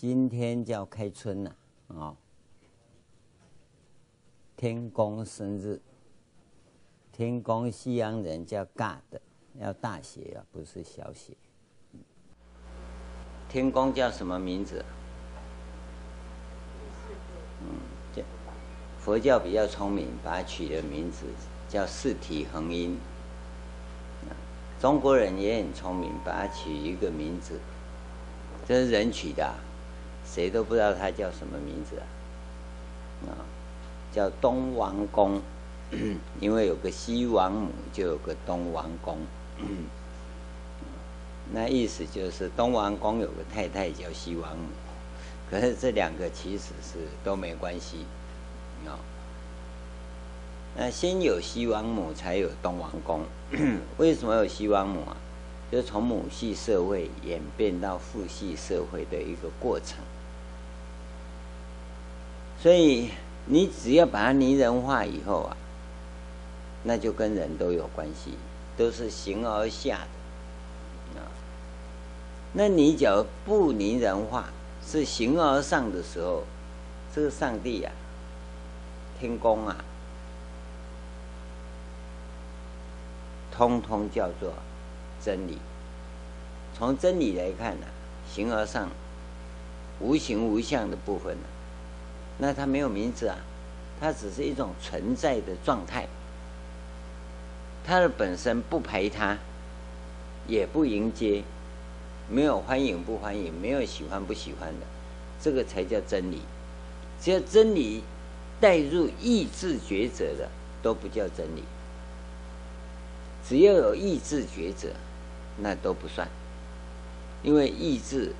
今天叫开春呐，啊、哦，天公生日。天公西洋人叫 God，要大写啊，不是小写。天公叫什么名字？嗯，佛教比较聪明，把它取的名字叫四体恒音。中国人也很聪明，把它取一个名字，这是人取的，谁都不知道他叫什么名字啊，啊叫东王公。因为有个西王母，就有个东王公。那意思就是东王公有个太太叫西王母，可是这两个其实是都没关系。那先有西王母，才有东王公。为什么有西王母啊？就是从母系社会演变到父系社会的一个过程。所以你只要把它拟人化以后啊。那就跟人都有关系，都是形而下的。那你只要不拟人化，是形而上的时候，这个上帝呀、啊，天公啊，通通叫做真理。从真理来看呢、形而上，无形无相的部分呢、那它没有名字啊，它只是一种存在的状态。它的本身不排他，也不迎接，没有欢迎不欢迎，没有喜欢不喜欢的，这个才叫真理。只要真理带入意志抉择的，都不叫真理。只要有意志抉择，那都不算，因为意志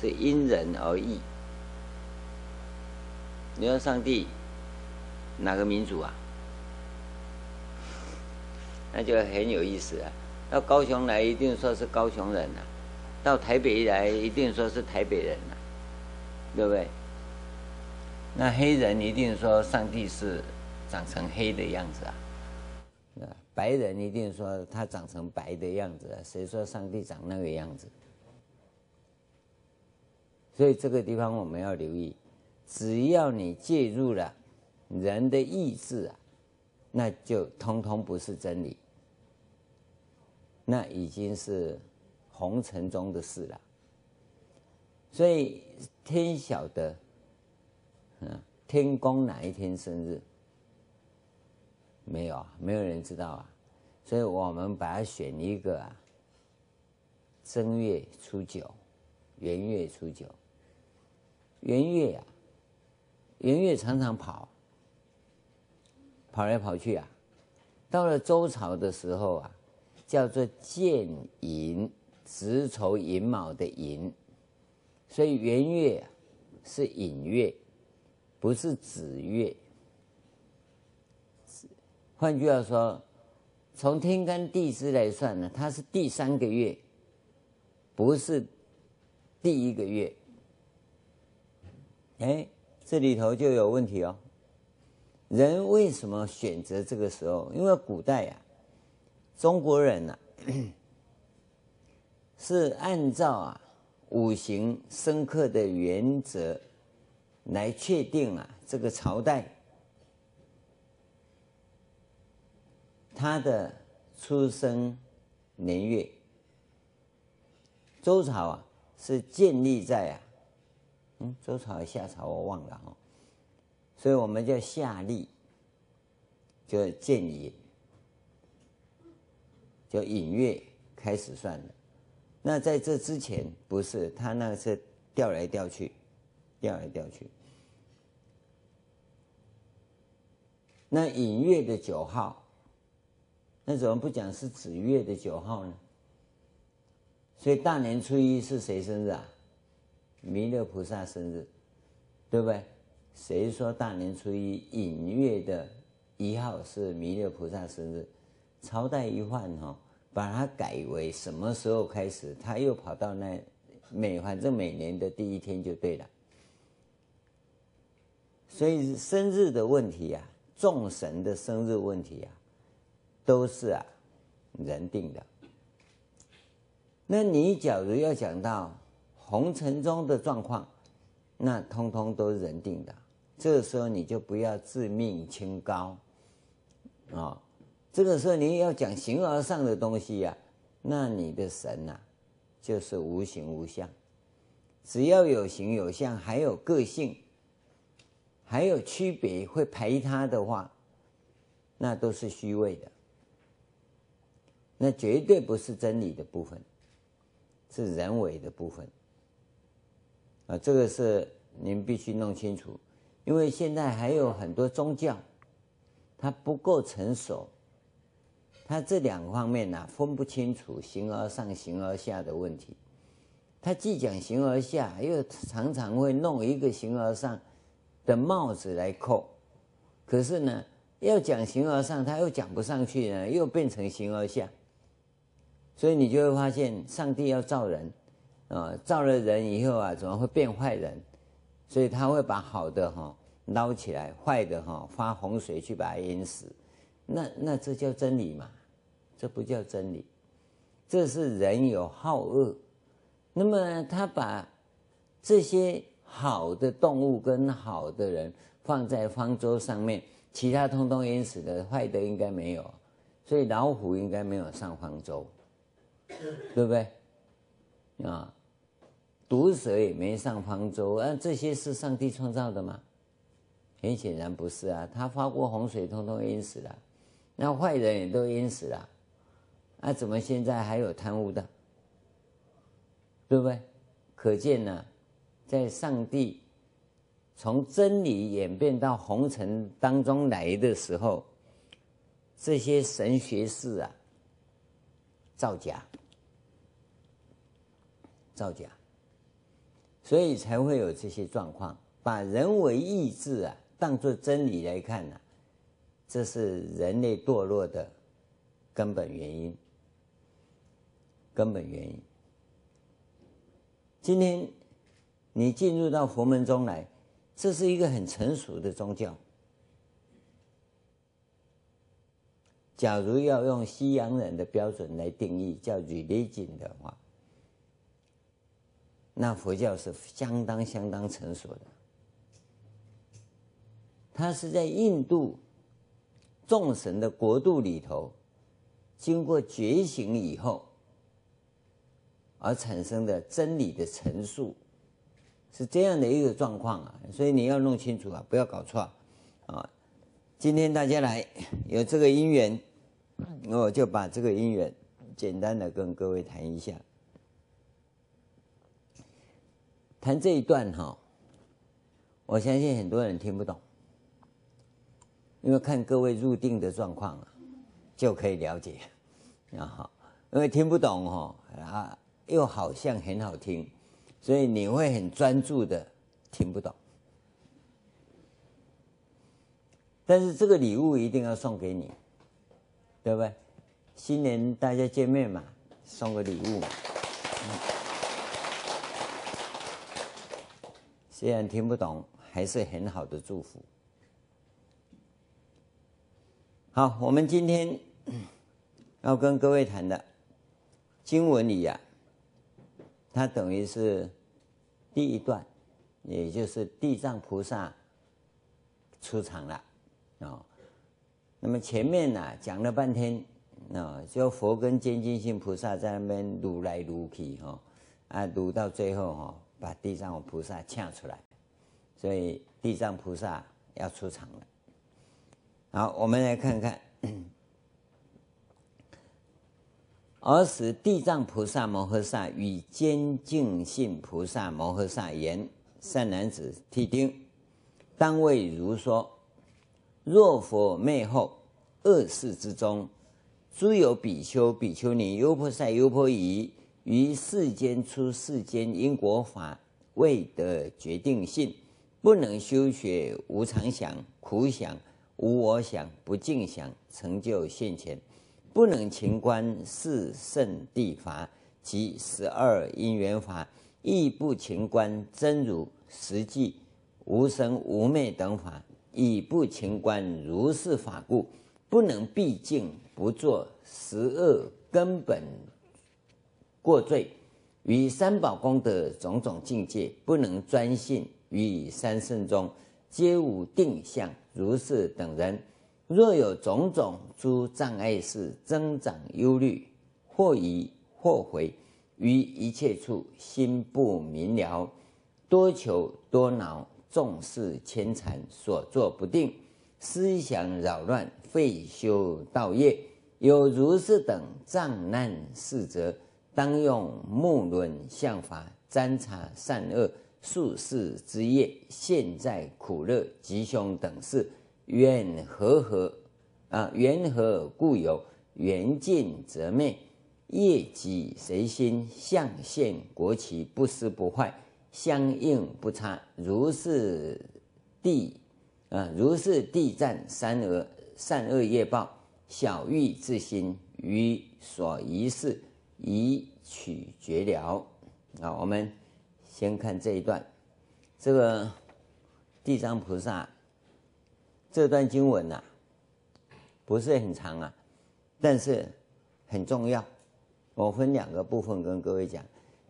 是因人而异。你说上帝哪个民族啊？那就很有意思啊！到高雄来一定说是高雄人呐、啊，到台北来一定说是台北人呐、啊，对不对？那黑人一定说上帝是长成黑的样子啊，白人一定说他长成白的样子啊，谁说上帝长那个样子？所以这个地方我们要留意，只要你介入了人的意志啊，那就通通不是真理。那已经是红尘中的事了，所以天晓得，嗯，天公哪一天生日？没有啊，没有人知道啊，所以我们把它选一个啊，正月初九，元月初九，元月啊，元月常常跑，跑来跑去啊，到了周朝的时候啊。叫做建寅，子丑寅卯的寅，所以元月是寅月，不是子月。换句话说，从天干地支来算呢，它是第三个月，不是第一个月。哎，这里头就有问题哦。人为什么选择这个时候？因为古代呀。中国人呐，是按照啊五行深刻的原则来确定啊这个朝代他的出生年月。周朝啊是建立在啊，嗯，周朝夏朝我忘了哦，所以我们叫夏历，就建立。就寅月开始算的，那在这之前不是，他那个是调来调去，调来调去。那寅月的九号，那怎么不讲是子月的九号呢？所以大年初一是谁生日啊？弥勒菩萨生日，对不对？谁说大年初一寅月的一号是弥勒菩萨生日？朝代一换哈，把它改为什么时候开始，他又跑到那每反正每年的第一天就对了。所以生日的问题啊，众神的生日问题啊，都是啊人定的。那你假如要讲到红尘中的状况，那通通都是人定的。这个时候你就不要自命清高啊、这个时候你要讲形而上的东西呀、啊，那你的神呐、啊，就是无形无相。只要有形有相，还有个性，还有区别，会排他的话，那都是虚伪的。那绝对不是真理的部分，是人为的部分。啊，这个是您必须弄清楚。因为现在还有很多宗教，它不够成熟，它这两方面呢、啊、分不清楚形而上、形而下的问题。它既讲形而下，又常常会弄一个形而上的帽子来扣。可是呢，要讲形而上，它又讲不上去呢，又变成形而下。所以你就会发现，上帝要造人，啊，造了人以后啊，怎么会变坏人？所以他会把好的哈捞起来，坏的哈发洪水去把它淹死，那那这叫真理吗？这不叫真理，这是人有好恶。那么他把这些好的动物跟好的人放在方舟上面，其他通通淹死的，坏的应该没有，所以老虎应该没有上方舟，对不对？啊。毒蛇也没上方舟，啊，这些是上帝创造的吗？很显然不是啊，他发过洪水，通通淹死了，那坏人也都淹死了，那、啊、怎么现在还有贪污的？对不对？可见呢，在上帝从真理演变到红尘当中来的时候，这些神学士啊，造假，造假。所以才会有这些状况，把人为意志啊当作真理来看呢、啊，这是人类堕落的根本原因。根本原因。今天你进入到佛门中来，这是一个很成熟的宗教。假如要用西洋人的标准来定义叫 religion 的话。那佛教是相当相当成熟的，它是在印度众神的国度里头，经过觉醒以后而产生的真理的陈述，是这样的一个状况啊，所以你要弄清楚啊，不要搞错啊。今天大家来有这个因缘，我就把这个因缘简单的跟各位谈一下。谈这一段哈，我相信很多人听不懂，因为看各位入定的状况啊，就可以了解啊。因为听不懂哈啊，又好像很好听，所以你会很专注的听不懂。但是这个礼物一定要送给你，对不对？新年大家见面嘛，送个礼物嘛。虽然听不懂，还是很好的祝福。好，我们今天要跟各位谈的经文里呀、啊，它等于是第一段，也就是地藏菩萨出场了啊。那么前面呢讲了半天啊，就佛跟坚进性菩萨在那边撸来撸去哈，啊撸到最后哈。把地藏菩萨抢出来，所以地藏菩萨要出场了。好，我们来看看。尔时地藏菩萨摩诃萨与坚净性菩萨摩诃萨言：“善男子，谛听，当为如说。若佛灭后，恶世之中，诸有比丘、比丘尼、优婆塞、优婆夷。”于世间出世间因果法，未得决定性，不能修学无常想、苦想、无我想、不净想，成就现前，不能勤观四圣谛法及十二因缘法，亦不勤观真如实际无生无灭等法，亦不勤观如是法故，不能毕竟不作十恶根本。过罪与三宝功德种种境界，不能专信于三圣中，皆无定相。如是等人，若有种种诸障碍事，增长忧虑，或疑或悔，于一切处心不明了，多求多恼，众事牵缠，所作不定，思想扰乱，废修道业。有如是等障难事者，当用目轮相法瞻察善恶宿世之业，现在苦乐吉凶等事，缘和合啊？缘何故有？缘尽则灭，业己随心，相现国旗，不失不坏，相应不差。如是地啊，如是地赞三恶善恶业报。小欲自心于所宜事，以取绝了。啊，我们先看这一段，这个地藏菩萨这段经文呐、不是很长啊，但是很重要。我分两个部分跟各位讲。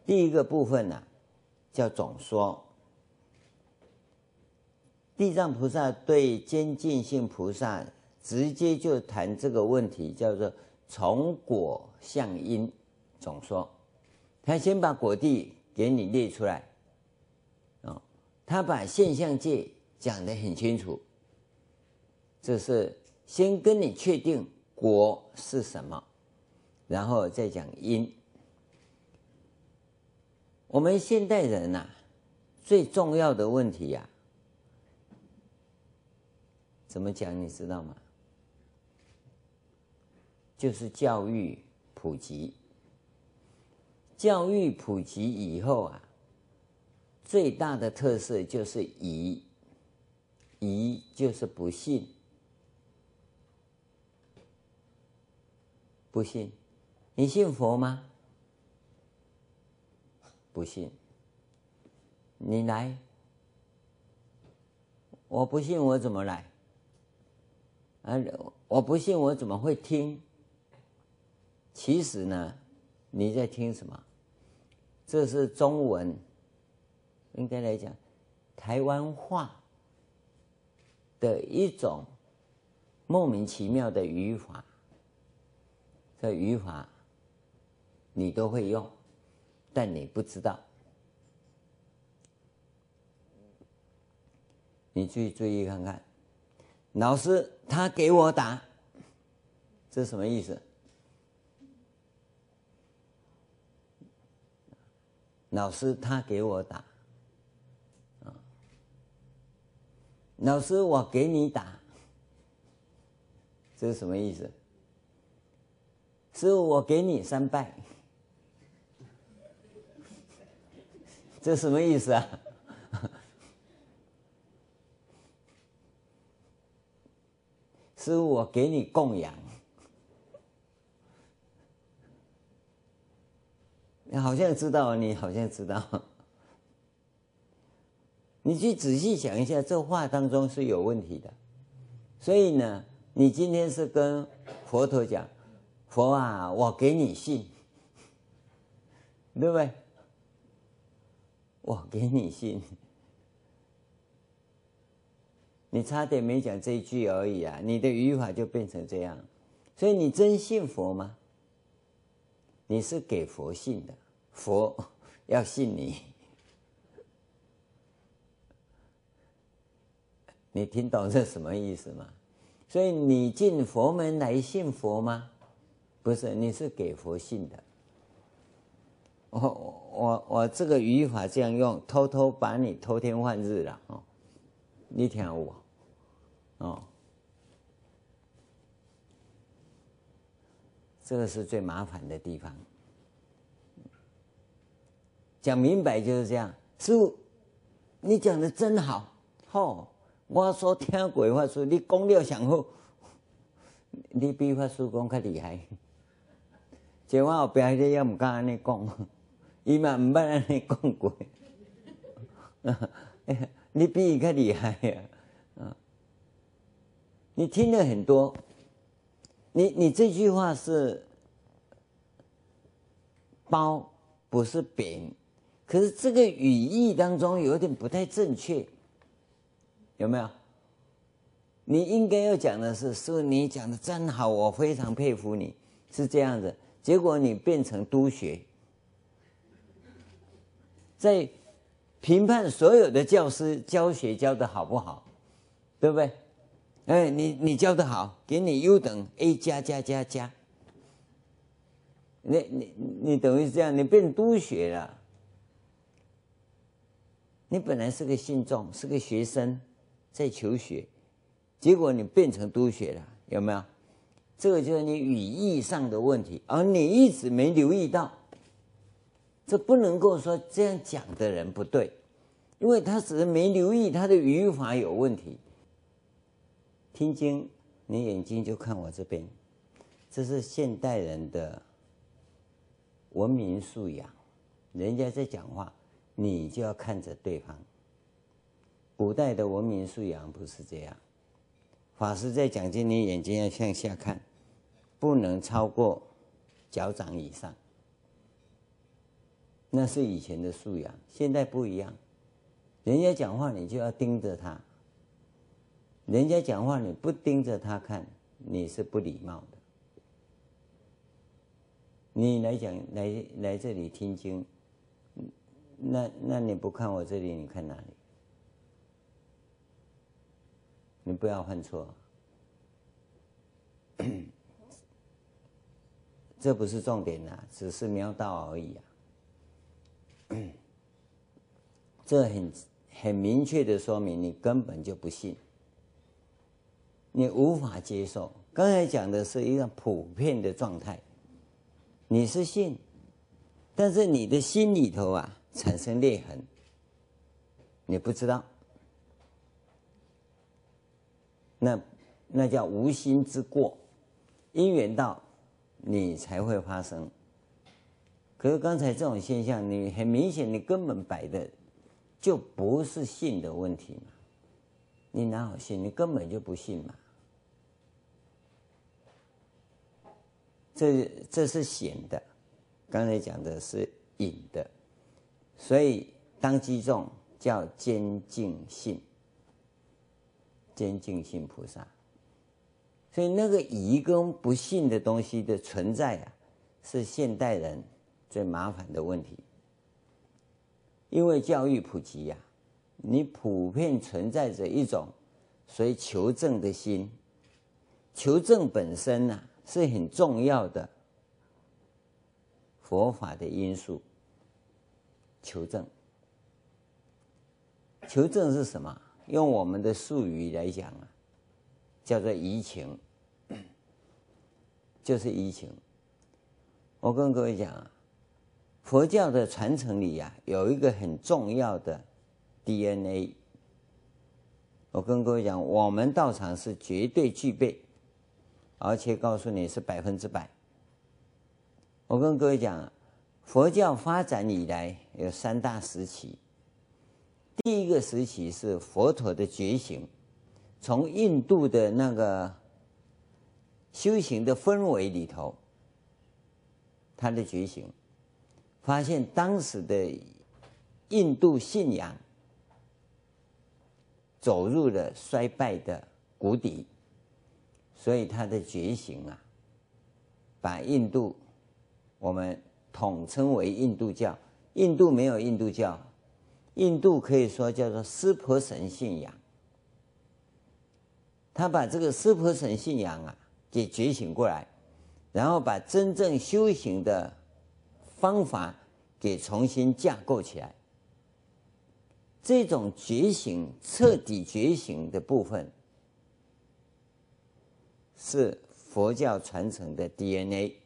第一个部分呢、叫总说。地藏菩萨对精进性菩萨。直接就谈这个问题，叫做从果向因总说。他先把果地给你列出来，啊，他把现象界讲得很清楚。这是先跟你确定果是什么，然后再讲因。我们现代人呐、最重要的问题呀、怎么讲？你知道吗？就是教育普及，教育普及以后啊，最大的特色就是疑，疑就是不信，不信，你信佛吗？不信，你来，我不信，我怎么来？啊，我不信，我怎么会听？其实呢，你在听什么？这是中文，应该来讲，台湾话的一种莫名其妙的语法。这语法你都会用，但你不知道。你去注意看看，老师他给我打，这什么意思？老师他给我打，啊，老师我给你打，这是什么意思？师傅我给你三拜，这什么意思啊？师傅我给你供养。好像知道，你好像知道，你去仔细想一下，这话当中是有问题的。所以呢，你今天是跟佛陀讲，佛啊，我给你信，对不对？我给你信，你差点没讲这一句而已啊，你的语法就变成这样。所以你真信佛吗？你是给佛信的，佛要信你，你听懂这什么意思吗？所以你进佛门来信佛吗？不是，你是给佛信的。我我我这个语法这样用，偷偷把你偷天换日了哦，你听我哦。这个是最麻烦的地方。讲明白就是这样。师父，你讲的真好。吼、哦，我所听过法师，你讲了上好。你比法师讲较厉害。这我后边的也唔敢安尼讲，伊嘛唔捌安尼讲过。你比伊较厉害呀。啊，你听了很多。你你这句话是包，不是饼，可是这个语义当中有点不太正确，有没有？你应该要讲的是，说你讲的真好，我非常佩服你，是这样子。结果你变成督学，在评判所有的教师教学教的好不好，对不对？哎，你你教的好，给你优等 A 加加加加。你你你等于是这样，你变督学了。你本来是个信众，是个学生，在求学，结果你变成督学了，有没有？这个就是你语义上的问题，而你一直没留意到。这不能够说这样讲的人不对，因为他只是没留意他的语法有问题。听经，你眼睛就看我这边，这是现代人的文明素养，人家在讲话。你就要看着对方。古代的文明素养不是这样，法师在讲经，你眼睛要向下看，不能超过脚掌以上。那是以前的素养，现在不一样。人家讲话你就要盯着他，人家讲话你不盯着他看，你是不礼貌的。你来讲来来这里听经。那那你不看我这里，你看哪里？你不要犯错，这不是重点呐，只是瞄到而已啊。这很很明确的说明，你根本就不信，你无法接受。刚才讲的是一个普遍的状态，你是信，但是你的心里头啊。产生裂痕，你不知道，那那叫无心之过，因缘到，你才会发生。可是刚才这种现象，你很明显，你根本摆的就不是信的问题嘛，你哪有信？你根本就不信嘛。这这是显的，刚才讲的是隐的。所以当机众叫坚净信，坚净信菩萨。所以那个疑跟不信的东西的存在啊，是现代人最麻烦的问题。因为教育普及呀、你普遍存在着一种所以求证的心，求证本身呐、啊、是很重要的佛法的因素。求证，求证是什么？用我们的术语来讲啊，叫做疑情，就是疑情。我跟各位讲啊，佛教的传承里呀，有一个很重要的 DNA。我跟各位讲，我们道场是绝对具备，而且告诉你是百分之百。我跟各位讲。佛教发展以来有三大时期。第一个时期是佛陀的觉醒，从印度的那个修行的氛围里头，他的觉醒，发现当时的印度信仰走入了衰败的谷底，所以他的觉醒啊，把印度我们。统称为印度教，印度没有印度教，印度可以说叫做湿婆神信仰。他把这个湿婆神信仰啊给觉醒过来，然后把真正修行的方法给重新架构起来。这种觉醒、彻底觉醒的部分，是佛教传承的 DNA。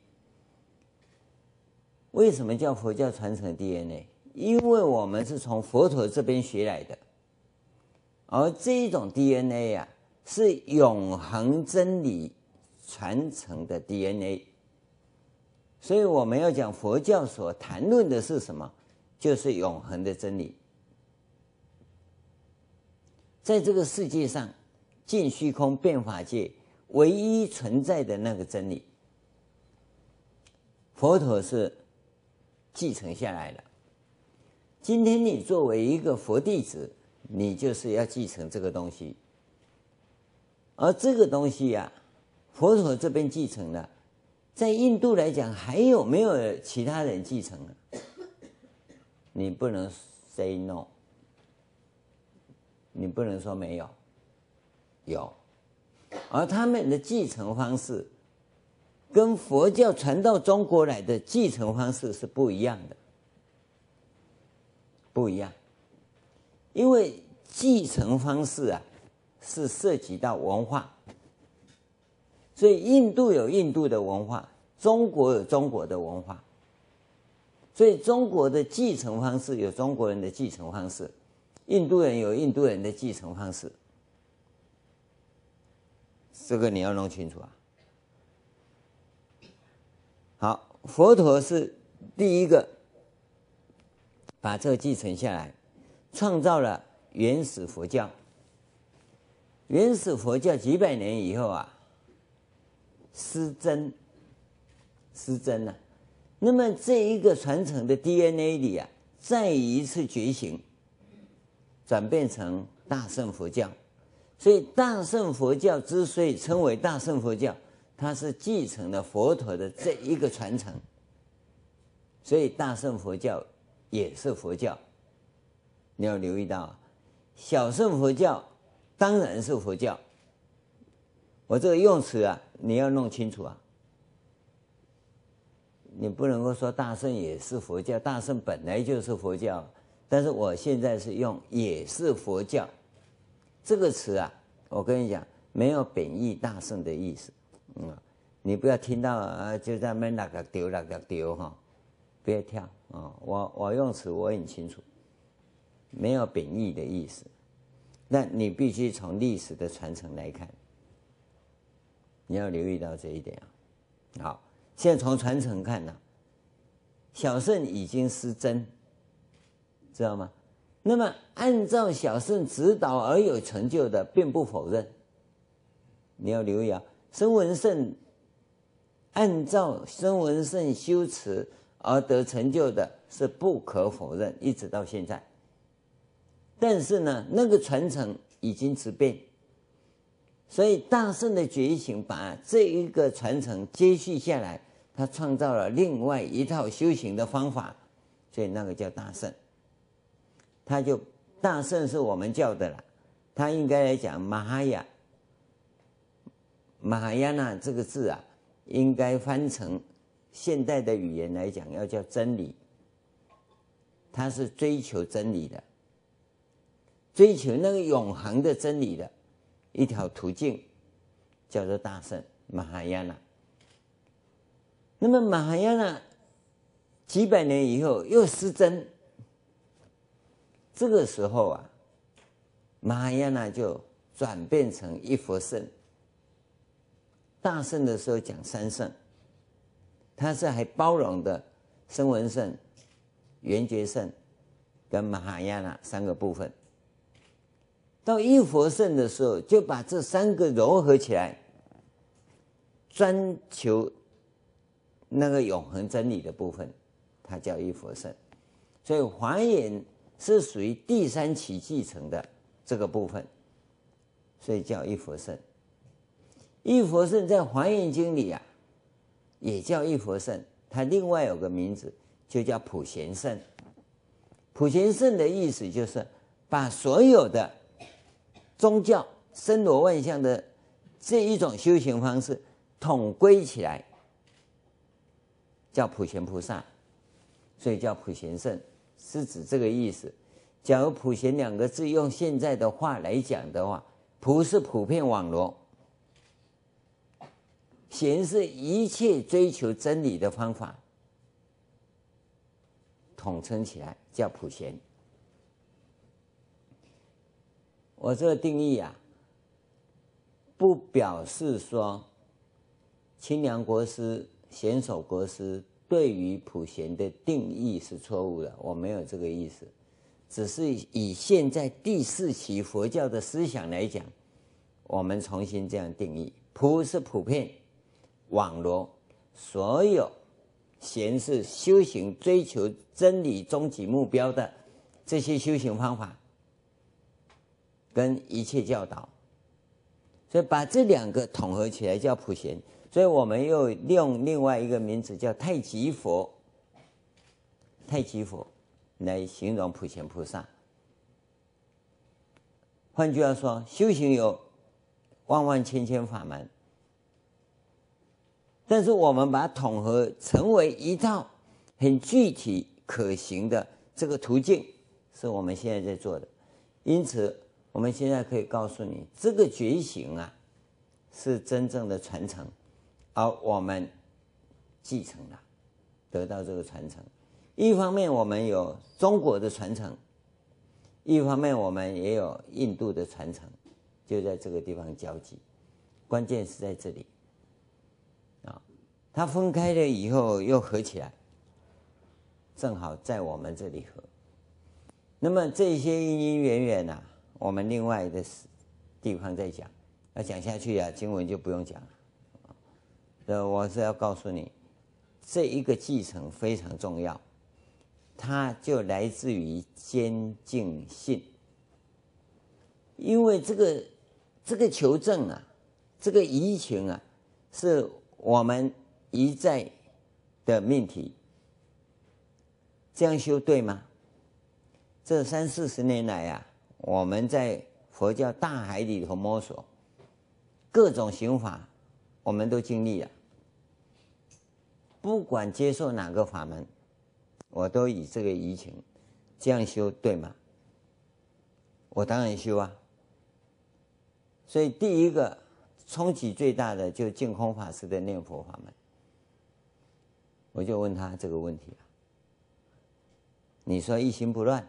为什么叫佛教传承 DNA？因为我们是从佛陀这边学来的，而这一种 DNA 呀、啊，是永恒真理传承的 DNA。所以我们要讲佛教所谈论的是什么？就是永恒的真理，在这个世界上，尽虚空变法界唯一存在的那个真理，佛陀是。继承下来了，今天你作为一个佛弟子，你就是要继承这个东西。而这个东西呀、啊，佛陀这边继承的，在印度来讲，还有没有其他人继承了？你不能 say no，你不能说没有，有。而他们的继承方式，跟佛教传到中国来的继承方式是不一样的，不一样，因为继承方式啊是涉及到文化，所以印度有印度的文化，中国有中国的文化，所以中国的继承方式有中国人的继承方式，印度人有印度人的继承方式，这个你要弄清楚啊。好，佛陀是第一个把这个继承下来，创造了原始佛教。原始佛教几百年以后啊，失真，失真了。那么这一个传承的 DNA 里啊，再一次觉醒，转变成大乘佛教。所以大乘佛教之所以称为大乘佛教。它是继承了佛陀的这一个传承，所以大乘佛教也是佛教。你要留意到，小乘佛教当然是佛教。我这个用词啊，你要弄清楚啊。你不能够说大乘也是佛教，大乘本来就是佛教。但是我现在是用“也是佛教”这个词啊，我跟你讲，没有贬义大乘的意思。嗯，你不要听到啊，就在那那个丢那个丢哈，别跳啊！我我用词我很清楚，没有贬义的意思。那你必须从历史的传承来看，你要留意到这一点啊。好，现在从传承看呢，小圣已经失真，知道吗？那么按照小圣指导而有成就的，并不否认。你要留意啊。声闻乘按照声闻乘修持而得成就的，是不可否认，一直到现在。但是呢，那个传承已经质变，所以大圣的觉醒把这一个传承接续下来，他创造了另外一套修行的方法，所以那个叫大圣。他就大圣是我们叫的了，他应该来讲玛哈雅。马哈亚纳这个字啊，应该翻成现代的语言来讲，要叫真理。他是追求真理的，追求那个永恒的真理的一条途径，叫做大圣马哈亚纳。那么马哈亚纳几百年以后又失真，这个时候啊，马哈亚纳就转变成一佛圣。大圣的时候讲三圣，它是还包容的声闻圣、缘觉圣跟玛哈亚那三个部分。到一佛圣的时候，就把这三个融合起来，专求那个永恒真理的部分，它叫一佛圣。所以华严是属于第三期继承的这个部分，所以叫一佛圣。一佛圣在《华严经》里啊，也叫一佛圣，它另外有个名字，就叫普贤圣。普贤圣的意思就是把所有的宗教、森罗万象的这一种修行方式统归起来，叫普贤菩萨，所以叫普贤圣，是指这个意思。假如“普贤”两个字用现在的话来讲的话，“普”是普遍网络。贤是一切追求真理的方法，统称起来叫普贤。我这个定义啊，不表示说清凉国师、贤首国师对于普贤的定义是错误的，我没有这个意思，只是以现在第四期佛教的思想来讲，我们重新这样定义：普是普遍。网罗所有贤是修行追求真理终极目标的这些修行方法跟一切教导，所以把这两个统合起来叫普贤。所以我们又用另外一个名字叫太极佛，太极佛来形容普贤菩萨。换句话说，修行有万万千千法门，但是我们把它统合成为一套很具体可行的这个途径，是我们现在在做的。因此，我们现在可以告诉你，这个觉醒啊，是真正的传承。而我们继承了，得到这个传承。一方面我们有中国的传承，一方面我们也有印度的传承，就在这个地方交集。关键是在这里，它分开了以后又合起来，正好在我们这里合。那么这些因因缘缘呐，我们另外的地方再讲。要讲下去啊，经文就不用讲了。呃，我是要告诉你，这一个继承非常重要，它就来自于坚净信。因为这个这个求证啊，这个移情啊，是我们一再的命题。这样修对吗？这三四十年来啊，我们在佛教大海里头摸索，各种行法，我们都经历了。不管接受哪个法门，我都以这个移情，这样修对吗？我当然修啊。所以第一个冲击最大的就净空法师的念佛法门。我就问他这个问题啊，你说一心不乱，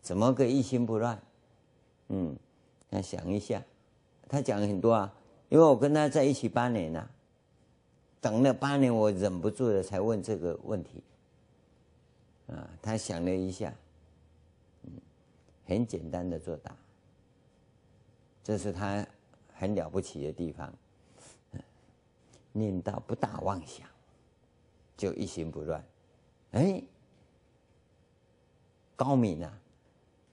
怎么个一心不乱？嗯，那想一下，他讲了很多啊，因为我跟他在一起八年了。等了八年，我忍不住了，才问这个问题。啊，他想了一下，嗯，很简单的作答，这是他很了不起的地方。念到不打妄想，就一心不乱。哎，高明啊！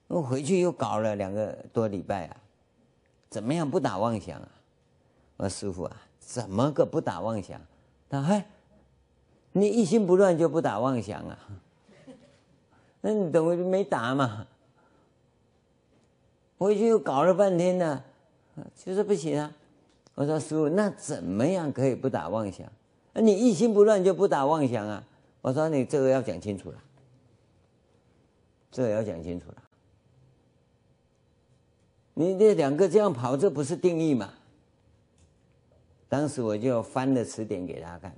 我回去又搞了两个多礼拜啊，怎么样不打妄想啊？我说师傅啊，怎么个不打妄想？他嗨，你一心不乱就不打妄想啊？那你等于没打嘛？回去又搞了半天呢，就是不行啊。我说师傅，那怎么样可以不打妄想？那你一心不乱就不打妄想啊？我说你这个要讲清楚了，这个要讲清楚了。你这两个这样跑，这不是定义嘛？当时我就翻了词典给他看，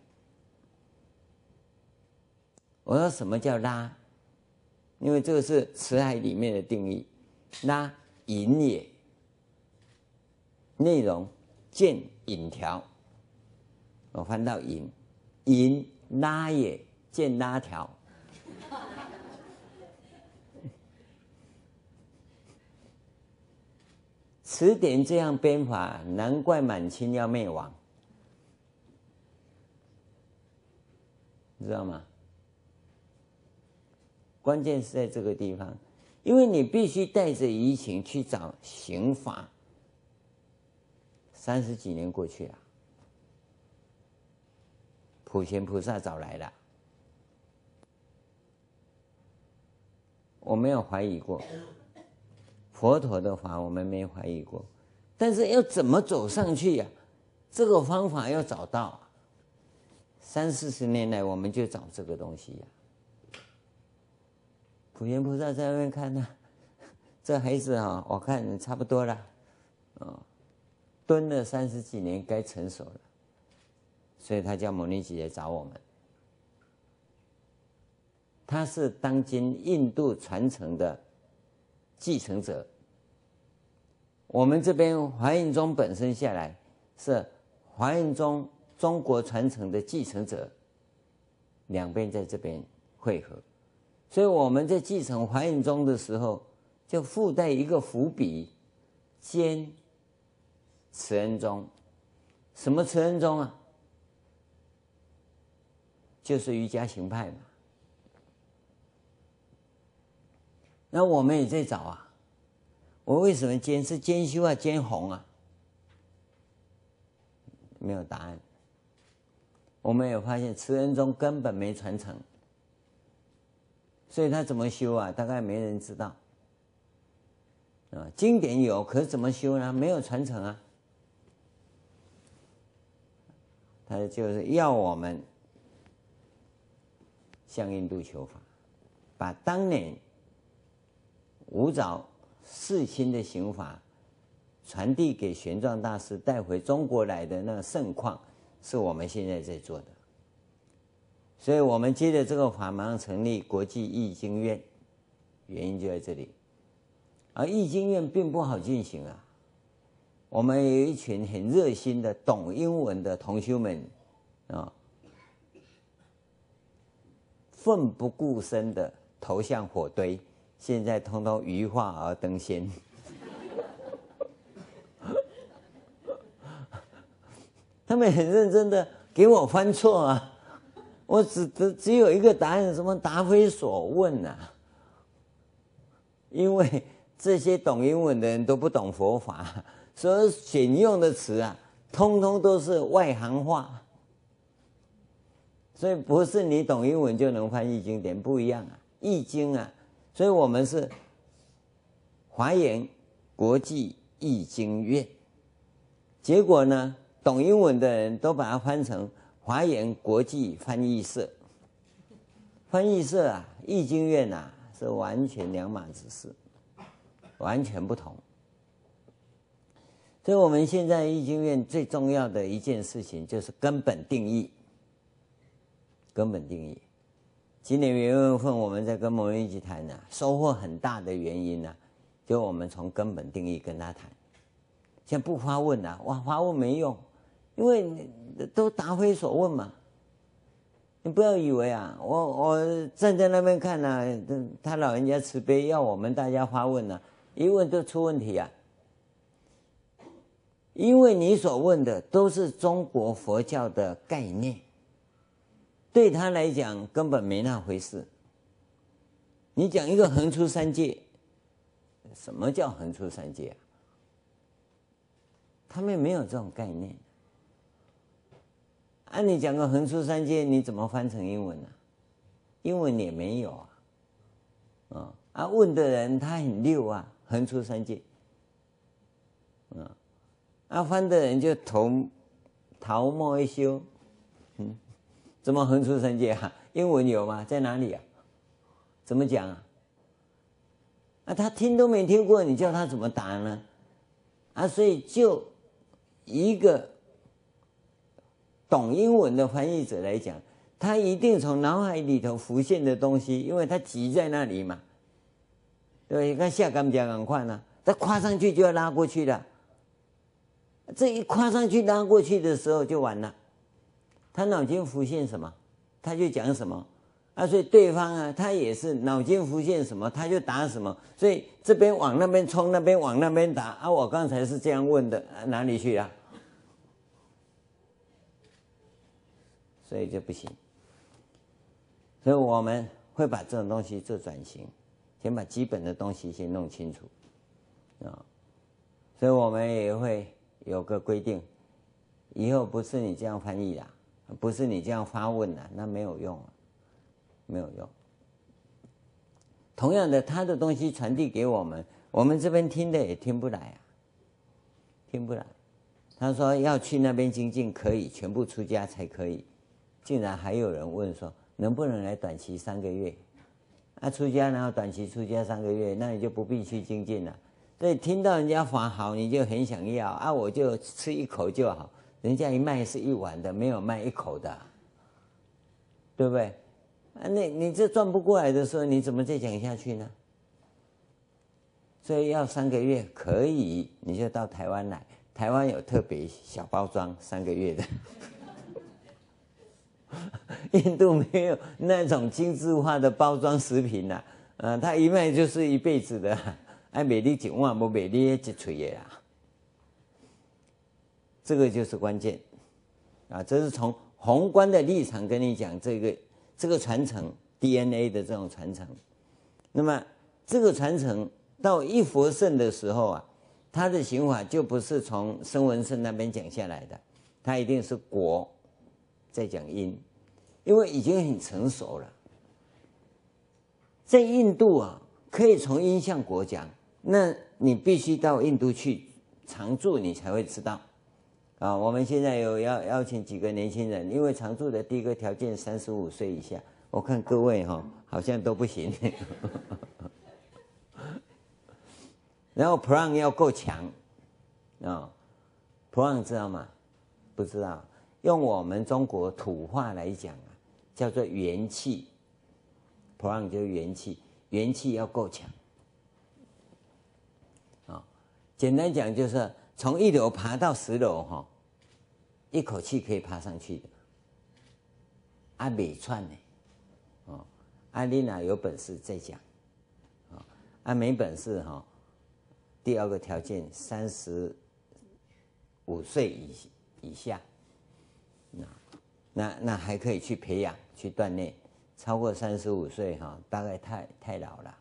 我说什么叫拉？因为这个是词海里面的定义，拉引也，内容见引条。我翻到引，引拉也，见拉条。词典这样编法，难怪满清要灭亡。你知道吗？关键是在这个地方，因为你必须带着移情去找刑法。三十几年过去了，普贤菩萨找来了，我没有怀疑过。佛陀的法，我们没怀疑过，但是要怎么走上去呀？这个方法要找到。三四十年来，我们就找这个东西呀、普贤菩萨在外面看呢、这孩子啊，我看差不多了，哦，蹲了三十几年，该成熟了，所以他叫牟尼姐来找我们。他是当今印度传承的继承者。我们这边华严宗本身下来是华严宗。中国传承的继承者，两边在这边汇合，所以我们在继承华严宗的时候，就附带一个伏笔，兼慈恩宗。什么慈恩宗啊？就是瑜伽行派嘛。那我们也在找啊，我为什么兼是兼修啊，兼弘啊？没有答案。我们有发现慈恩宗根本没传承，所以他怎么修啊？大概没人知道。啊，经典有，可是怎么修呢？没有传承啊。他就是要我们向印度求法，把当年五爪四亲的行法传递给玄奘大师，带回中国来的那个盛况，是我们现在在做的。所以我们接着这个法，马上成立国际易经院，原因就在这里。而易经院并不好进行啊。我们有一群很热心的懂英文的同学们，啊，奋不顾身的投向火堆，现在通通羽化而登仙。他们很认真的给我翻错啊，我只只只有一个答案，什么答非所问啊？因为这些懂英文的人都不懂佛法。所以选用的词啊，通通都是外行话，所以不是你懂英文就能翻译经典，不一样啊，易经啊，所以我们是华严国际译经院，结果呢，懂英文的人都把它翻成华严国际翻译社，翻译社啊，译经院啊，是完全两码子事，完全不同。所以，我们现在译经院最重要的一件事情就是根本定义。根本定义，今年元月份我们在跟某人一起谈呢，收获很大的原因呢，就我们从根本定义跟他谈。现在不发问了，哇，发问没用，因为都答非所问嘛。你不要以为啊，我我站在那边看呢，他老人家慈悲要我们大家发问呢，一问都出问题啊。因为你所问的都是中国佛教的概念，对他来讲根本没那回事。你讲一个横出三界，什么叫横出三界啊？他们没有这种概念。按你讲个横出三界，你怎么翻成英文呢？英文也没有啊。啊啊，问的人他很溜啊，横出三界，啊。阿翻的人就头头摸一修，怎么横出三界啊？英文有吗？在哪里啊？怎么讲啊？啊，他听都没听过，你叫他怎么答呢？啊，所以就一个懂英文的翻译者来讲，他一定从脑海里头浮现的东西，因为他急在那里嘛，对，你看下甘讲很快呢，他跨上去就要拉过去了。这一跨上去拉过去的时候就完了，他脑筋浮现什么，他就讲什么啊，所以对方啊，他也是脑筋浮现什么，他就答什么，所以这边往那边冲，那边往那边打啊，我刚才是这样问的，啊哪里去啊？所以就不行，所以我们会把这种东西做转型，先把基本的东西先弄清楚啊，所以我们也会。有个规定，以后不是你这样翻译啦，不是你这样发问啦，那没有用，没有用。同样的，他的东西传递给我们，我们这边听的也听不来啊，听不来。他说要去那边精进，可以全部出家才可以，竟然还有人问说能不能来短期三个月？啊，出家然后短期出家三个月，那你就不必去精进了。所以听到人家法好，你就很想要啊！我就吃一口就好。人家一卖是一碗的，没有卖一口的，对不对？啊，那你这转不过来的时候，你怎么再讲下去呢？所以要三个月可以，你就到台湾来。台湾有特别小包装三个月的，印度没有那种精致化的包装食品呐、啊。嗯、他一卖就是一辈子的。爱美丽景万不美丽一锤啊！这个就是关键啊！这是从宏观的立场跟你讲这个这个传承 DNA 的这种传承。那么这个传承到一佛圣的时候啊，他的行法就不是从声闻圣那边讲下来的，他一定是果在讲因，因为已经很成熟了。在印度啊，可以从因向果讲，那你必须到印度去常住，你才会知道。啊，我们现在有邀邀请几个年轻人，因为常住的第一个条件三十五岁以下，我看各位哈、哦、好像都不行。然后 Prang 要够强啊，Prang 知道吗？不知道，用我们中国土话来讲啊，叫做元气。，Prang 就是元气，元气要够强。啊，简单讲就是从一楼爬到十楼哈，一口气可以爬上去的。阿美串呢？哦，阿丽娜有本事再讲。啊，阿没本事哈。第二个条件三十五岁以以下，那那那还可以去培养去锻炼。超过三十五岁哈，大概太太老了，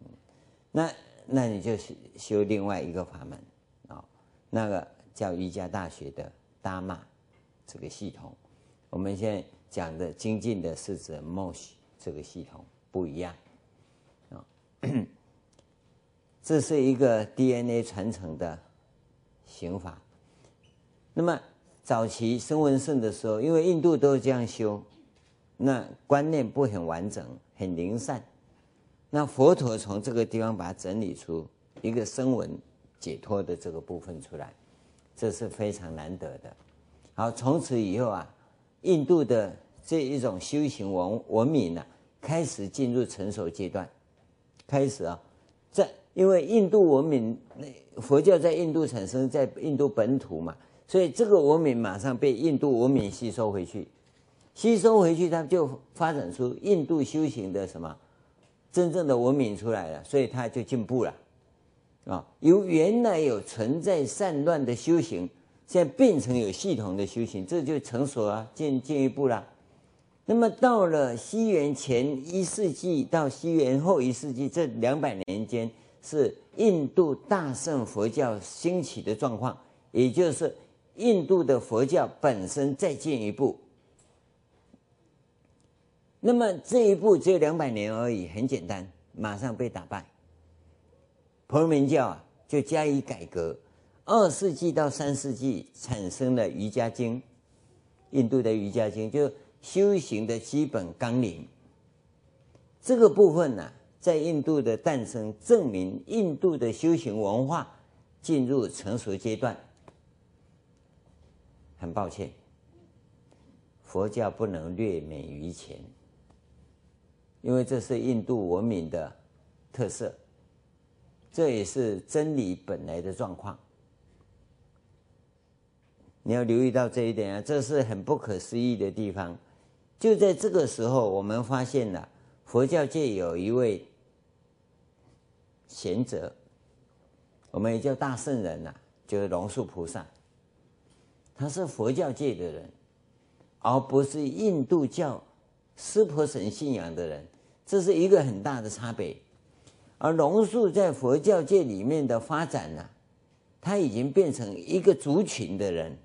嗯，那那你就修修另外一个法门，那个叫瑜伽大学的达玛这个系统，我们现在讲的精进的是指 MOSH 这个系统不一样啊，这是一个 DNA 传承的刑法。那么早期声闻圣的时候，因为印度都是这样修。那观念不很完整，很零散。那佛陀从这个地方把它整理出一个声闻解脱的这个部分出来，这是非常难得的。好，从此以后啊，印度的这一种修行文文明呢、开始进入成熟阶段。开始啊，在因为印度文明那，佛教在印度产生，在印度本土嘛，所以这个文明马上被印度文明吸收回去。吸收回去，它就发展出印度修行的什么真正的文明出来了，所以它就进步了啊！由原来有存在散乱的修行，现在变成有系统的修行，这就成熟了，进进一步了。那么到了西元前一世纪到西元后一世纪这两百年间，是印度大乘佛教兴起的状况，也就是印度的佛教本身再进一步。那么这一步只有两百年而已，很简单，马上被打败。婆罗门教啊，就加以改革。二世纪到三世纪产生了瑜伽经，印度的瑜伽经就修行的基本纲领。这个部分呢、在印度的诞生，证明印度的修行文化进入成熟阶段。很抱歉，佛教不能略美于前。因为这是印度文明的特色，这也是真理本来的状况。你要留意到这一点啊，这是很不可思议的地方。就在这个时候，我们发现了佛教界有一位贤者，我们也叫大圣人呐，就是龙树菩萨。他是佛教界的人，而不是印度教。湿婆神信仰的人，这是一个很大的差别。而龙树在佛教界里面的发展呢、啊，他已经变成一个族群的人，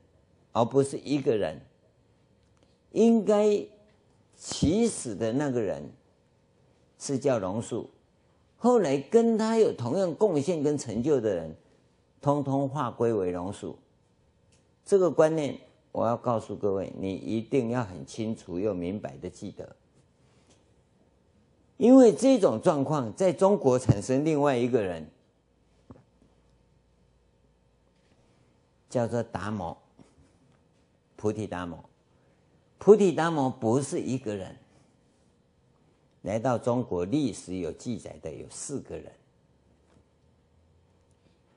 而不是一个人。应该起始的那个人是叫龙树，后来跟他有同样贡献跟成就的人，通通划归为龙树。这个观念。我要告诉各位，你一定要很清楚又明白的记得，因为这种状况在中国产生另外一个人，叫做达摩，菩提达摩。菩提达摩不是一个人，来到中国历史有记载的有四个人，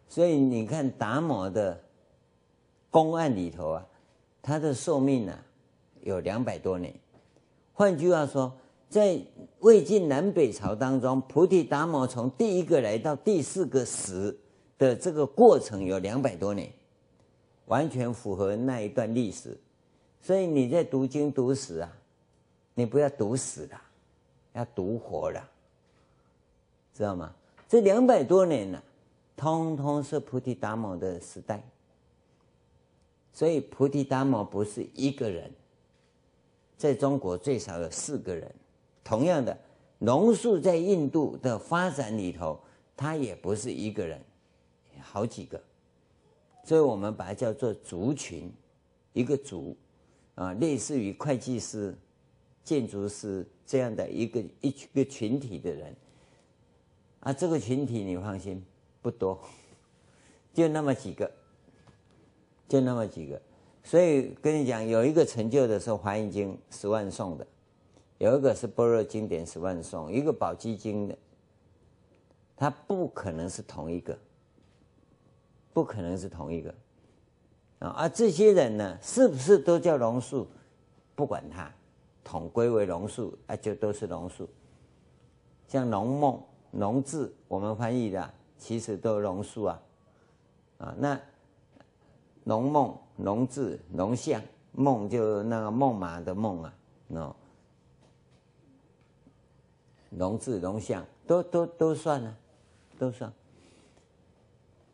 所以你看达摩的公案里头啊。他的寿命呢、啊，有两百多年。换句话说，在魏晋南北朝当中，菩提达摩从第一个来到第四个死的这个过程有两百多年，完全符合那一段历史。所以你在读经读史啊，你不要读死了，要读活了，知道吗？这两百多年呢，通通是菩提达摩的时代。所以菩提达摩不是一个人，在中国最少有四个人。同样的，农术在印度的发展里头，他也不是一个人，好几个。所以我们把它叫做族群，一个族啊，类似于会计师、建筑师这样的一个一个群体的人。啊，这个群体你放心，不多，就那么几个。就那么几个，所以跟你讲，有一个成就的是《华严经》十万颂的，有一个是《般若经典》十万颂，一个《宝积经》的，它不可能是同一个，不可能是同一个啊！而这些人呢，是不是都叫龙树？不管他，统归为龙树，啊，就都是龙树。像龙梦、龙智，我们翻译的其实都龙树啊，啊，那。龙梦、龙智、龙象，梦就那个梦马的梦啊，喏，龙智、龙象都都都算了，都算，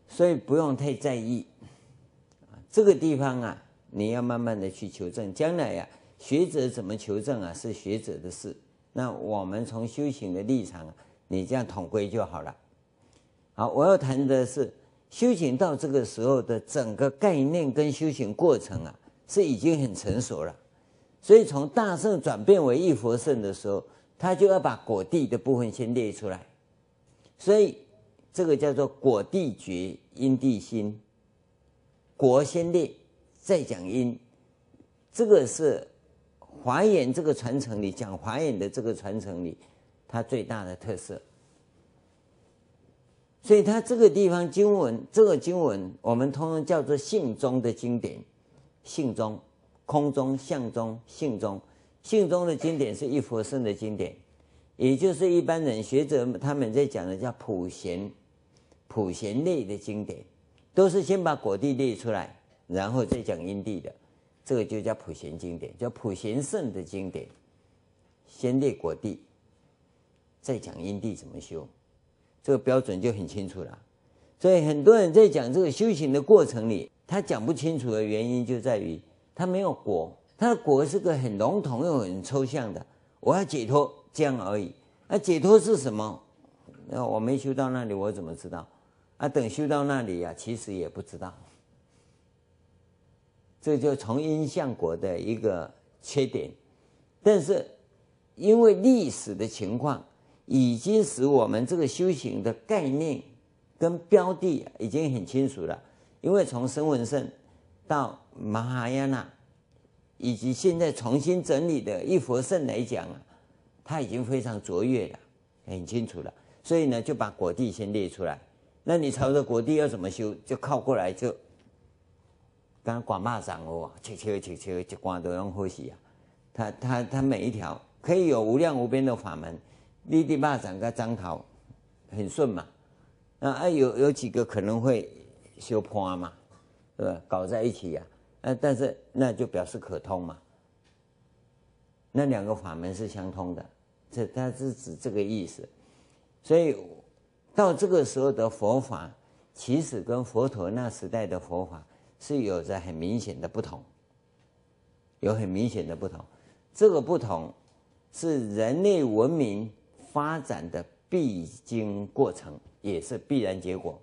所以不用太在意。这个地方啊，你要慢慢的去求证，将来呀、啊，学者怎么求证啊，是学者的事。那我们从修行的立场，你这样统归就好了。好，我要谈的是。修行到这个时候的整个概念跟修行过程啊，是已经很成熟了。所以从大圣转变为一佛圣的时候，他就要把果地的部分先列出来。所以这个叫做果地觉因地心，果先列，再讲因。这个是华严这个传承里讲华严的这个传承里，它最大的特色。所以它这个地方经文，这个经文我们通常叫做性中的经典，性中、空中、相中、性中，信中的经典是一佛圣的经典，也就是一般人学者他们在讲的叫普贤，普贤类的经典，都是先把果地列出来，然后再讲因地的，这个就叫普贤经典，叫普贤圣的经典，先列果地，再讲因地怎么修。这个标准就很清楚了，所以很多人在讲这个修行的过程里，他讲不清楚的原因就在于他没有果，他的果是个很笼统又很抽象的，我要解脱这样而已。那解脱是什么？那我没修到那里，我怎么知道？啊，等修到那里呀，其实也不知道。这就从因向果的一个缺点，但是因为历史的情况。已经使我们这个修行的概念跟标的已经很清楚了，因为从声闻圣到玛哈亚那，以及现在重新整理的一佛圣来讲啊，它已经非常卓越了，很清楚了。所以呢，就把果地先列出来。那你朝着果地要怎么修，就靠过来就，刚刚广骂掌哦，切切切切，就广都用呼吸啊。他他他每一条可以有无量无边的法门。立地骂掌跟张桃很顺嘛，那啊有有几个可能会修破嘛，对吧？搞在一起呀，啊，但是那就表示可通嘛。那两个法门是相通的，这它是指这个意思。所以到这个时候的佛法，其实跟佛陀那时代的佛法是有着很明显的不同，有很明显的不同。这个不同是人类文明。发展的必经过程，也是必然结果。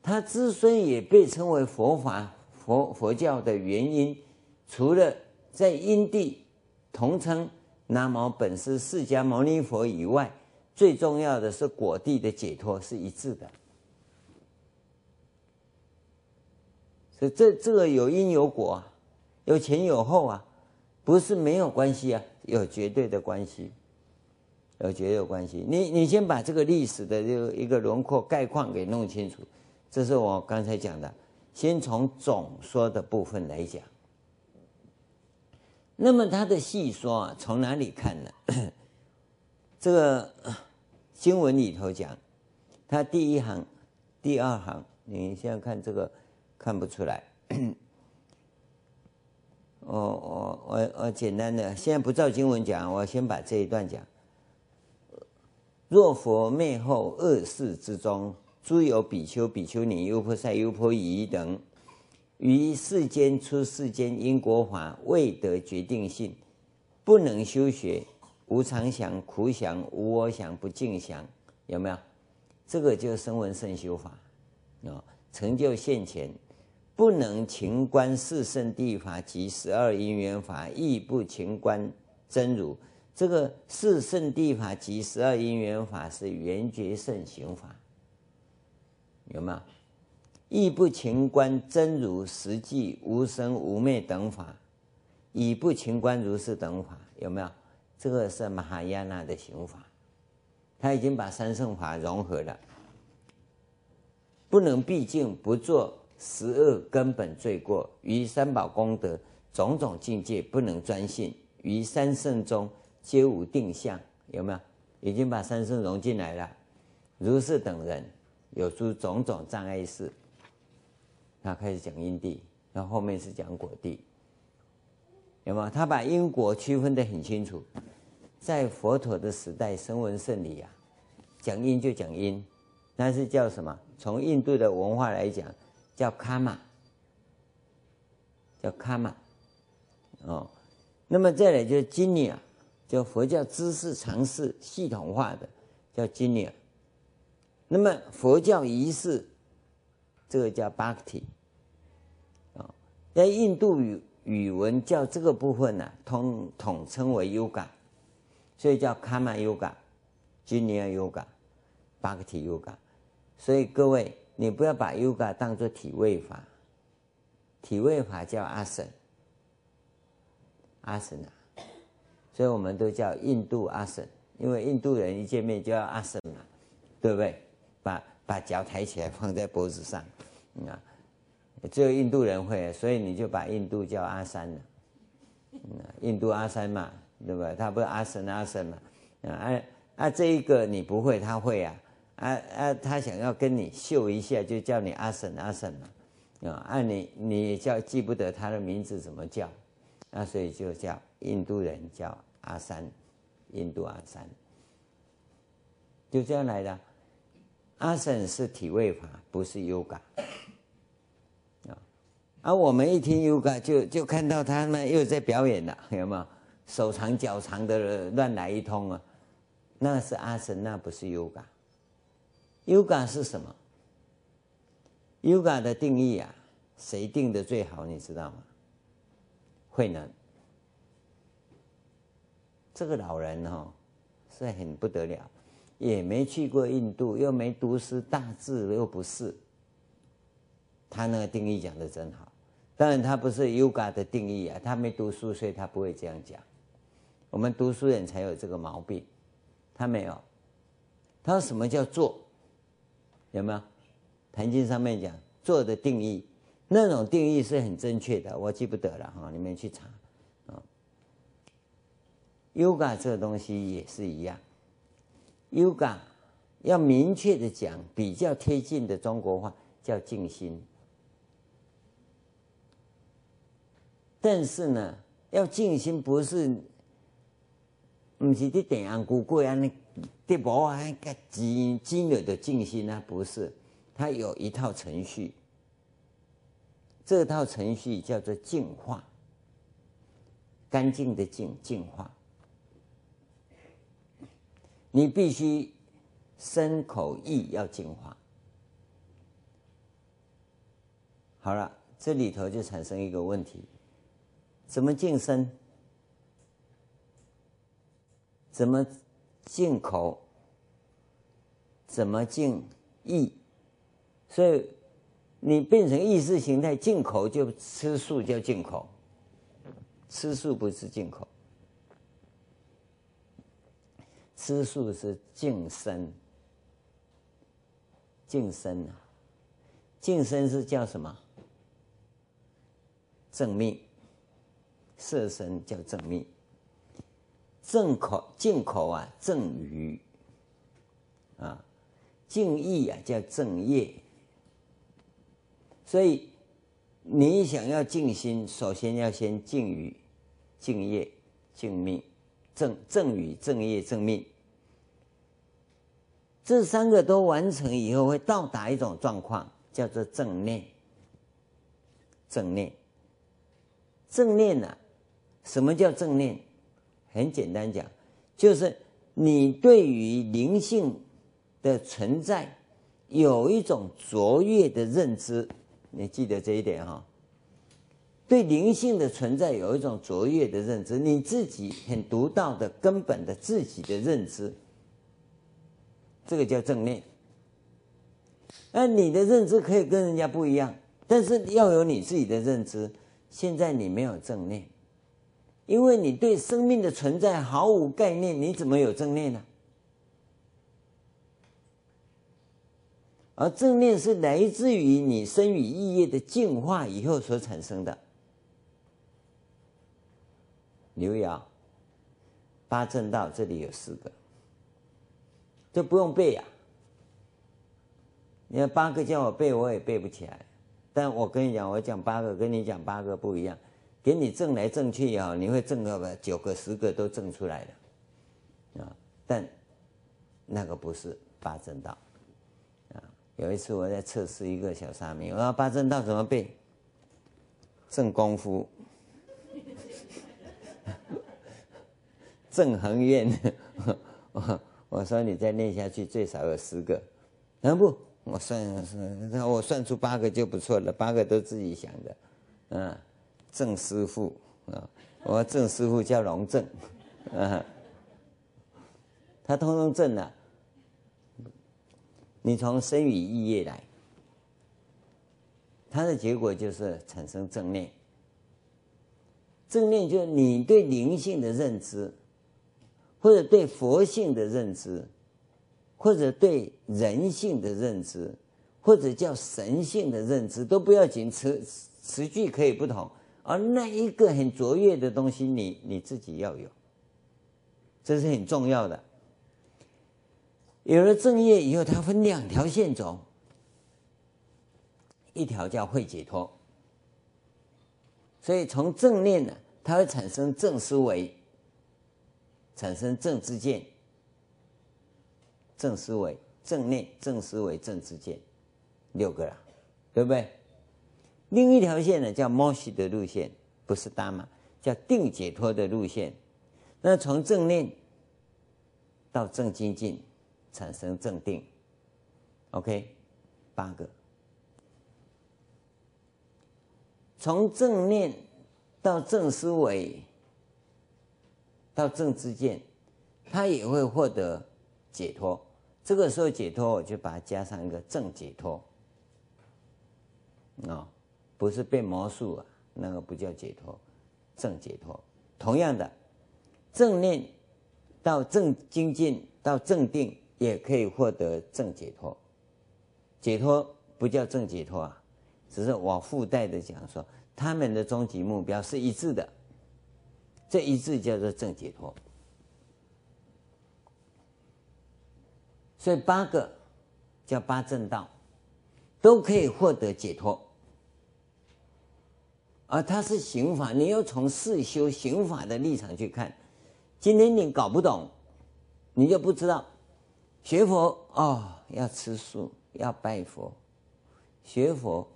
它之所以也被称为佛法、佛佛教的原因，除了在因地同称南无本师释迦牟尼佛以外，最重要的是果地的解脱是一致的。所以这这个有因有果啊，有前有后啊，不是没有关系啊，有绝对的关系。有绝对关系。你你先把这个历史的这个一个轮廓概况给弄清楚，这是我刚才讲的。先从总说的部分来讲，那么它的细说啊，从哪里看呢？这个经文里头讲，它第一行、第二行，你现在看这个看不出来。我我我我简单的，现在不照经文讲，我先把这一段讲。若佛灭后二世之中，诸有比丘、比丘尼、优婆塞、优婆夷等，于世间出世间因果法未得决定性，不能修学，无常想、苦想、无我想、不净想，有没有？这个就是声闻圣修法啊，成就现前，不能勤观四圣谛法及十二因缘法，亦不勤观真如。这个四圣谛法及十二因缘法是缘觉圣行法，有没有？亦不勤观真如实际无生无灭等法，以不勤观如是等法，有没有？这个是马哈亚那的行法，他已经把三圣法融合了。不能毕竟不做十恶根本罪过，于三宝功德种种境界不能专信，于三圣中皆无定相，有没有？已经把三圣融进来了。如是等人有诸种种障碍事。他开始讲因地，然后后面是讲果地，有吗？他把因果区分得很清楚。在佛陀的时代，声闻圣理啊，讲因就讲因，那是叫什么？从印度的文化来讲，叫卡玛，叫卡玛，哦。那么再来就是经尼尔，叫佛教知识常识系统化的，叫经尼尔。那么佛教仪式。这个叫 Bhakti 啊，在印度语语文叫这个部分呢、啊，统统称为 Yoga，所以叫 kama Yoga、Jnana Yoga、Bhakti Yoga。所以各位，你不要把 Yoga 当做体位法，体位法叫阿僧，阿僧啊，所以我们都叫印度阿什，因为印度人一见面就要阿什嘛，对不对？把把脚抬起来放在脖子上，啊，只有印度人会，所以你就把印度叫阿三了，印度阿三嘛，对吧？他不是阿神阿神嘛，啊啊这一个你不会，他会啊，啊啊他想要跟你秀一下，就叫你阿神阿神嘛，啊啊你你叫记不得他的名字怎么叫，那所以就叫印度人叫阿三，印度阿三，就这样来的。阿僧是体位法，不是 Yoga 啊。而我们一听 Yoga，就就看到他们又在表演了，有没有？手长脚长的乱来一通啊？那是阿神，那不是 Yoga。Yoga 是什么？Yoga 的定义啊，谁定的最好？你知道吗？慧能。这个老人哦，是很不得了。也没去过印度，又没读诗，大字又不是。他那个定义讲的真好，当然他不是 Yoga 的定义啊，他没读书，所以他不会这样讲。我们读书人才有这个毛病，他没有。他说什么叫做？有没有？《坛经》上面讲做的定义，那种定义是很正确的，我记不得了哈，你们去查啊。Yoga 这个东西也是一样。Yoga 要明确的讲，比较贴近的中国话叫静心。但是呢，要静心不是，不是你点安古贵安那地薄啊，个精精略的静心啊，不是，它有一套程序。这套程序叫做净化，干净的净，净化。你必须身口意要净化。好了，这里头就产生一个问题：怎么净身？怎么净口？怎么净意？所以你变成意识形态进口，就吃素叫进口，吃素不是进口。吃素是净身，净身啊，净身是叫什么？正命，色身叫正命，正口净口啊，正语啊，净意啊叫正业。所以你想要静心，首先要先净语、净业、净命，正正语、正业、正命。这三个都完成以后，会到达一种状况，叫做正念。正念，正念呐、啊，什么叫正念？很简单讲，就是你对于灵性的存在有一种卓越的认知。你记得这一点哈、对灵性的存在有一种卓越的认知，你自己很独到的根本的自己的认知，这个叫正念。那你的认知可以跟人家不一样，但是要有你自己的认知。现在你没有正念，因为你对生命的存在毫无概念，你怎么有正念呢？而正念是来自于你身语意业的净化以后所产生的。刘瑶，八正道这里有四个，这不用背呀、你要八个叫我背，我也背不起来。但我跟你讲，我讲八个，跟你讲八个不一样。给你正来正去也好，你会正个九个、十个都正出来的啊。但那个不是八正道啊。有一次我在测试一个小沙弥，我说八正道怎么背？正功夫。正恒愿，我 我说你再念下去最少有十个，啊不，我算算，我算出八个就不错了，八个都自己想的，嗯，郑师傅啊，我郑师傅叫龙正，啊，他通通正了，你从生与意业来，他的结果就是产生正念，正念就是你对灵性的认知。或者对佛性的认知，或者对人性的认知，或者叫神性的认知都不要紧，词词句可以不同，而那一个很卓越的东西你，你自己要有，这是很重要的。有了正业以后，它分两条线走，一条叫慧解脱，所以从正念呢，它会产生正思维。产生正知见、正思维、正念、正思维、正知见，六个了，对不对？另一条线呢，叫摩西的路线，不是大马，叫定解脱的路线。那从正念到正精进，产生正定，OK，八个。从正念到正思维。到正知见，他也会获得解脱。这个时候解脱，我就把它加上一个正解脱。啊、不是变魔术啊，那个不叫解脱，正解脱。同样的，正念到正精进到正定，也可以获得正解脱。解脱不叫正解脱啊，只是我附带的讲说，他们的终极目标是一致的。这一字叫做正解脱，所以八个叫八正道，都可以获得解脱，而它是行法，你要从事修行法的立场去看。今天你搞不懂，你就不知道学佛哦，要吃素，要拜佛，学佛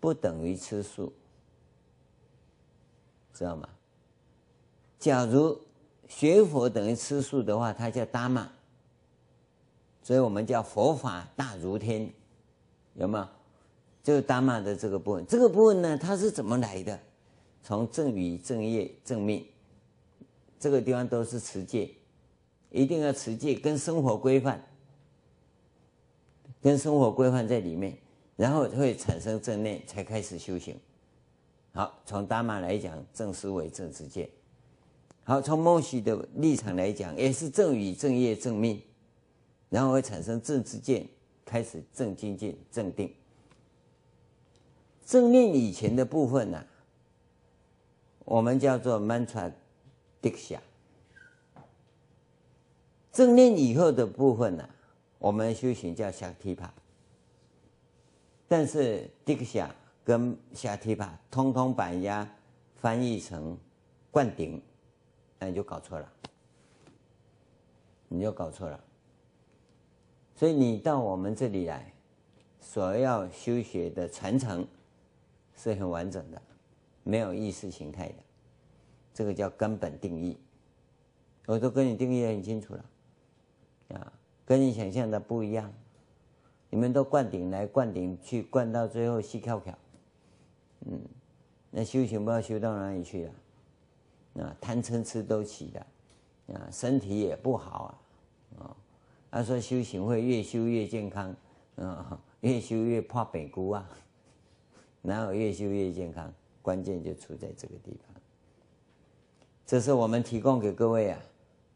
不等于吃素，知道吗？假如学佛等于吃素的话，它叫达玛，所以我们叫佛法大如天，有没有？就是达玛的这个部分。这个部分呢，它是怎么来的？从正语、正业、正命，这个地方都是持戒，一定要持戒，跟生活规范，跟生活规范在里面，然后会产生正念，才开始修行。好，从达玛来讲，正思维、正知见。好，从摩西的立场来讲，也是正语、正业、正命，然后会产生正知见，开始正精进、正定。正念以前的部分呢、我们叫做 mantra diksha。正念以后的部分呢、我们修行叫 shatipa。但是 diksha 跟 shatipa，通通把人家翻译成灌顶。那你就搞错了，你就搞错了。所以你到我们这里来，所要修学的传承是很完整的，没有意识形态的，这个叫根本定义。我都跟你定义的很清楚了，啊，跟你想象的不一样。你们都灌顶来灌顶去，灌到最后死翘翘，嗯，那修行不知道修到哪里去了，啊贪嗔痴都起了，啊，身体也不好啊，啊，他说修行会越修越健康，啊，越修越怕北姑啊，哪有越修越健康？关键就出在这个地方。这是我们提供给各位啊。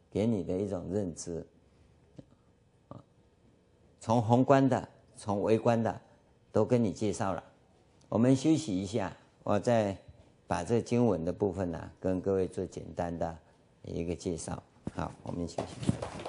给你的一种认知，啊，从宏观的，从微观的，都跟你介绍了。我们休息一下，我再把这经文的部分呢，跟各位做简单的一个介绍。好，我们休息。